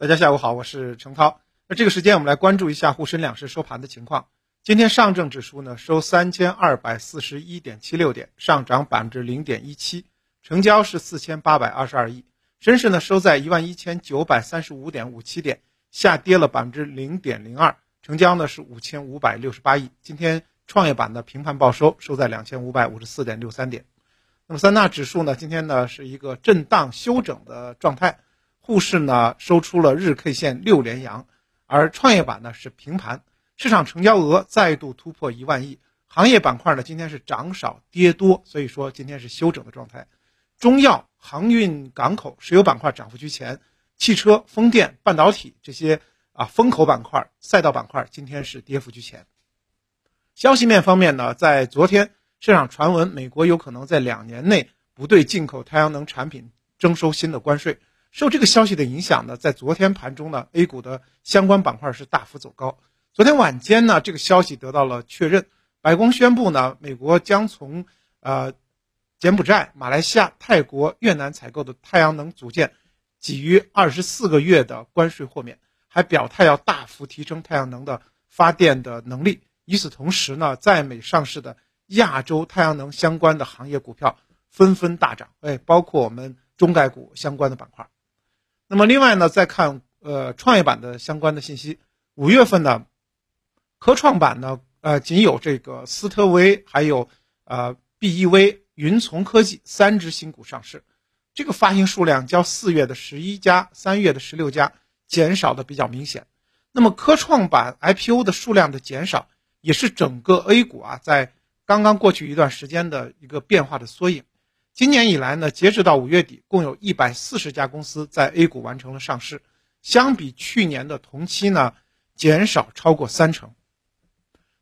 大家下午好，我是程涛。那这个时间我们来关注一下沪深两市收盘的情况。今天上证指数呢收三千二百四十一点七六点，上涨百分之零点一七，成交是四千八百二十二亿。深市呢收在一万一千九百三十五点五七点，下跌了百分之零点零二，成交呢是五千五百六十八亿。今天创业板的平盘报收，收在两千五百五十四点六三点。那么三大指数呢今天呢是一个震荡休整的状态。沪市呢收出了日 K 线六连阳，而创业板呢是平盘，市场成交额再度突破一万亿。行业板块呢今天是涨少跌多，所以说今天是休整的状态。中药、航运、港口、石油板块涨幅居前，汽车、风电、半导体这些啊风口板块、赛道板块今天是跌幅居前。消息面方面呢，在昨天市场传闻美国有可能在两年内不对进口太阳能产品征收新的关税。受这个消息的影响呢，在昨天盘中呢，A 股的相关板块是大幅走高。昨天晚间呢，这个消息得到了确认，白宫宣布呢，美国将从呃柬埔寨、马来西亚、泰国、越南采购的太阳能组件给予二十四个月的关税豁免，还表态要大幅提升太阳能的发电的能力。与此同时呢，在美上市的亚洲太阳能相关的行业股票纷纷大涨，哎，包括我们中概股相关的板块。那么另外呢，再看呃创业板的相关的信息，五月份呢，科创板呢，呃仅有这个斯特威还有呃 BEV 云从科技三只新股上市，这个发行数量较四月的十一家、三月的十六家减少的比较明显。那么科创板 IPO 的数量的减少，也是整个 A 股啊在刚刚过去一段时间的一个变化的缩影。今年以来呢，截止到五月底，共有一百四十家公司在 A 股完成了上市，相比去年的同期呢，减少超过三成。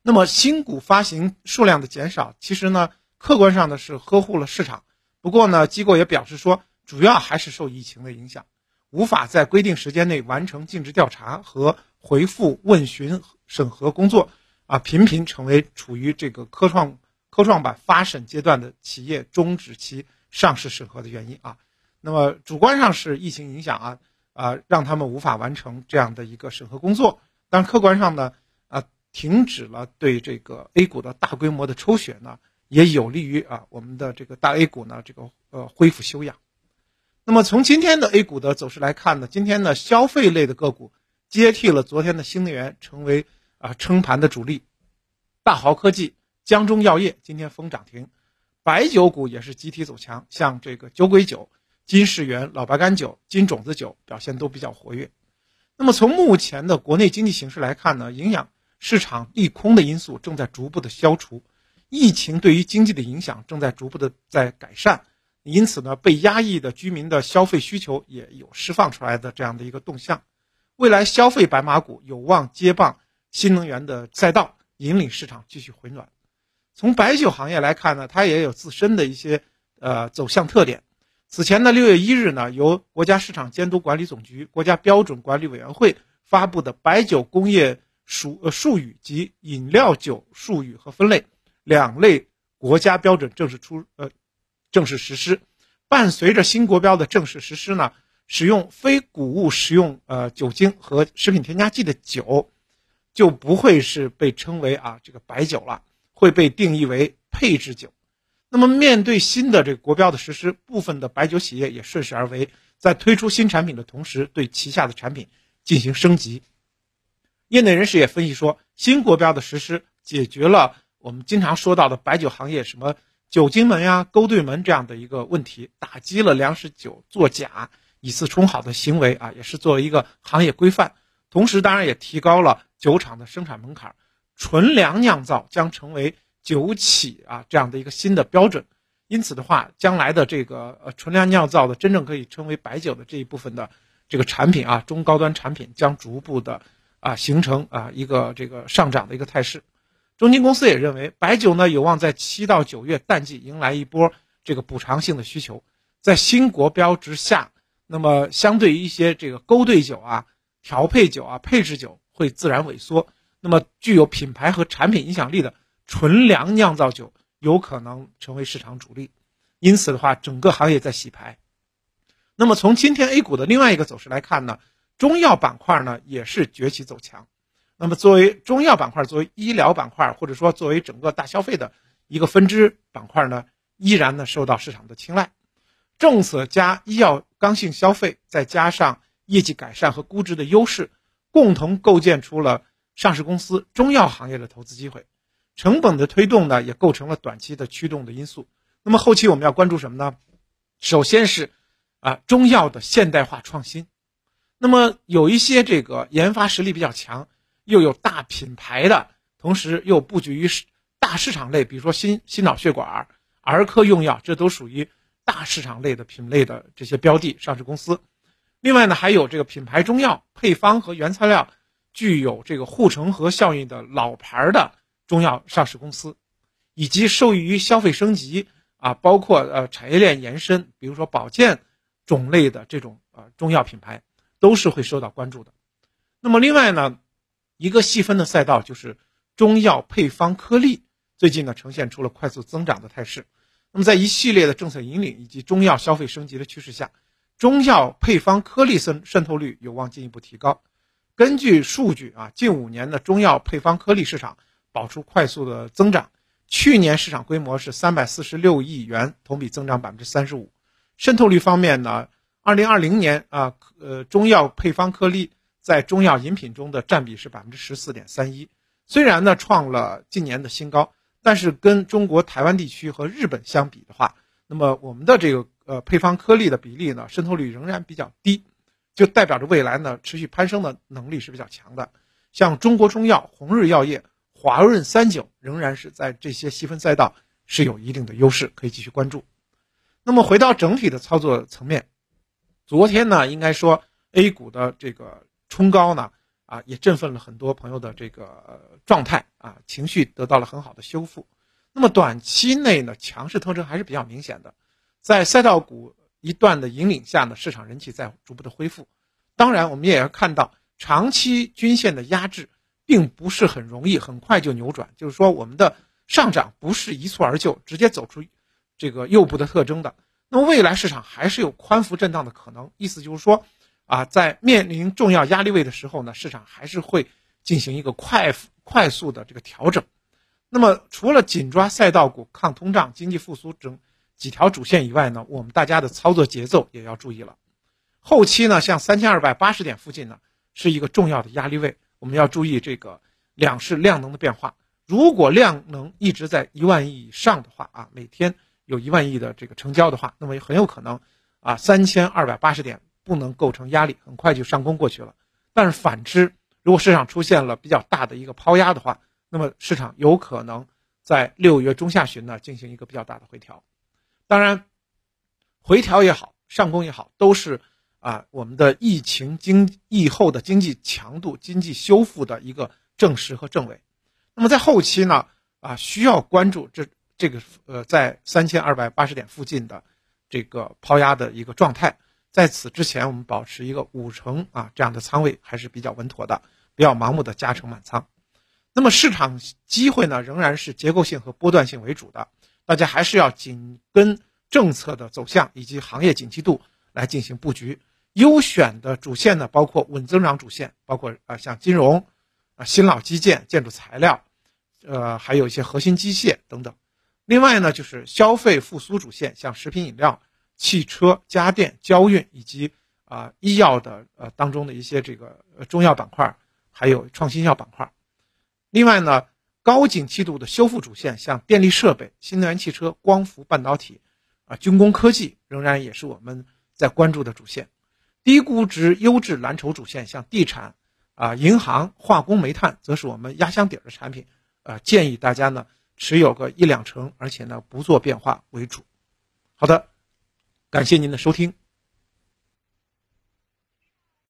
那么新股发行数量的减少，其实呢，客观上呢是呵护了市场。不过呢，机构也表示说，主要还是受疫情的影响，无法在规定时间内完成尽职调查和回复问询审核工作，啊，频频成为处于这个科创。科创板发审阶段的企业终止其上市审核的原因啊，那么主观上是疫情影响啊啊，让他们无法完成这样的一个审核工作，但客观上呢啊，停止了对这个 A 股的大规模的抽血呢，也有利于啊我们的这个大 A 股呢这个呃恢复休养。那么从今天的 A 股的走势来看呢，今天的消费类的个股接替了昨天的新能源，成为啊撑盘的主力，大豪科技。江中药业今天封涨停，白酒股也是集体走强，像这个酒鬼酒、金世元、老白干酒、金种子酒表现都比较活跃。那么从目前的国内经济形势来看呢，影响市场利空的因素正在逐步的消除，疫情对于经济的影响正在逐步的在改善，因此呢，被压抑的居民的消费需求也有释放出来的这样的一个动向，未来消费白马股有望接棒新能源的赛道，引领市场继续回暖。从白酒行业来看呢，它也有自身的一些呃走向特点。此前的六月一日呢，由国家市场监督管理总局、国家标准管理委员会发布的白酒工业术呃术语及饮料酒术语和分类两类国家标准正式出呃正式实施。伴随着新国标的正式实施呢，使用非谷物食用呃酒精和食品添加剂的酒，就不会是被称为啊这个白酒了。会被定义为配置酒。那么，面对新的这个国标的实施，部分的白酒企业也顺势而为，在推出新产品的同时，对旗下的产品进行升级。业内人士也分析说，新国标的实施解决了我们经常说到的白酒行业什么酒精门呀、勾兑门这样的一个问题，打击了粮食酒作假、以次充好的行为啊，也是作为一个行业规范。同时，当然也提高了酒厂的生产门槛。纯粮酿造将成为酒企啊这样的一个新的标准，因此的话，将来的这个呃纯粮酿造的真正可以称为白酒的这一部分的这个产品啊，中高端产品将逐步的啊形成啊一个这个上涨的一个态势。中金公司也认为，白酒呢有望在七到九月淡季迎来一波这个补偿性的需求，在新国标之下，那么相对于一些这个勾兑酒啊、调配酒啊、配置酒会自然萎缩。那么，具有品牌和产品影响力的纯粮酿造酒有可能成为市场主力，因此的话，整个行业在洗牌。那么，从今天 A 股的另外一个走势来看呢，中药板块呢也是崛起走强。那么作为中药板块，作为医疗板块，或者说作为整个大消费的一个分支板块呢，依然呢受到市场的青睐。政策加医药刚性消费，再加上业绩改善和估值的优势，共同构建出了上市公司中药行业的投资机会。成本的推动呢，也构成了短期的驱动的因素。那么后期我们要关注什么呢？首先是啊中药的现代化创新。那么有一些这个研发实力比较强，又有大品牌的，同时又布局于大市场类，比如说心心脑血管、儿科用药，这都属于。大市场类的品类的这些标的上市公司，另外呢，还有这个品牌中药配方和原材料具有这个护城河效应的老牌的中药上市公司，以及受益于消费升级啊，包括呃产业链延伸，比如说保健种类的这种呃中药品牌，都是会受到关注的。那么另外呢，一个细分的赛道就是中药配方颗粒，最近呢呈现出了快速增长的态势。那么，在一系列的政策引领以及中药消费升级的趋势下，中药配方颗粒渗渗透率有望进一步提高。根据数据啊，近五年的中药配方颗粒市场保持快速的增长，去年市场规模是三百四十六亿元，同比增长百分之三十五。渗透率方面呢，二零二零年啊，呃，中药配方颗粒在中药饮品中的占比是百分之十四点三一，虽然呢创了近年的新高。但是跟中国台湾地区和日本相比的话，那么我们的这个呃配方颗粒的比例呢，渗透率仍然比较低，就代表着未来呢持续攀升的能力是比较强的。像中国中药、红日药业、华润三九仍然是在这些细分赛道是有一定的优势，可以继续关注。那么回到整体的操作层面，昨天呢，应该说 A 股的这个冲高呢。啊，也振奋了很多朋友的这个状态啊，情绪得到了很好的修复。那么短期内呢，强势特征还是比较明显的，在赛道股一段的引领下呢，市场人气在逐步的恢复。当然，我们也要看到长期均线的压制，并不是很容易很快就扭转，就是说我们的上涨不是一蹴而就，直接走出这个右部的特征的。那么未来市场还是有宽幅震荡的可能，意思就是说。啊，在面临重要压力位的时候呢，市场还是会进行一个快快速的这个调整。那么，除了紧抓赛道股、抗通胀、经济复苏等几条主线以外呢，我们大家的操作节奏也要注意了。后期呢，像三千二百八十点附近呢，是一个重要的压力位，我们要注意这个两市量能的变化。如果量能一直在一万亿以上的话啊，每天有一万亿的这个成交的话，那么很有可能啊，三千二百八十点。不能构成压力，很快就上攻过去了。但是反之，如果市场出现了比较大的一个抛压的话，那么市场有可能在六月中下旬呢进行一个比较大的回调。当然，回调也好，上攻也好，都是啊我们的疫情经疫后的经济强度、经济修复的一个证实和证伪。那么在后期呢啊需要关注这这个呃在三千二百八十点附近的这个抛压的一个状态。在此之前，我们保持一个五成啊这样的仓位还是比较稳妥的，不要盲目的加成满仓。那么市场机会呢，仍然是结构性和波段性为主的，大家还是要紧跟政策的走向以及行业景气度来进行布局。优选的主线呢，包括稳增长主线，包括啊像金融、啊新老基建、建筑材料，呃还有一些核心机械等等。另外呢，就是消费复苏主线，像食品饮料。汽车、家电、交运以及啊医药的呃当中的一些这个中药板块，还有创新药板块。另外呢，高景气度的修复主线，像电力设备、新能源汽车、光伏半导体，啊军工科技仍然也是我们在关注的主线。低估值优质蓝筹主线，像地产、啊银行、化工、煤炭，则是我们压箱底儿的产品。啊，建议大家呢持有个一两成，而且呢不做变化为主。好的。感谢您的收听。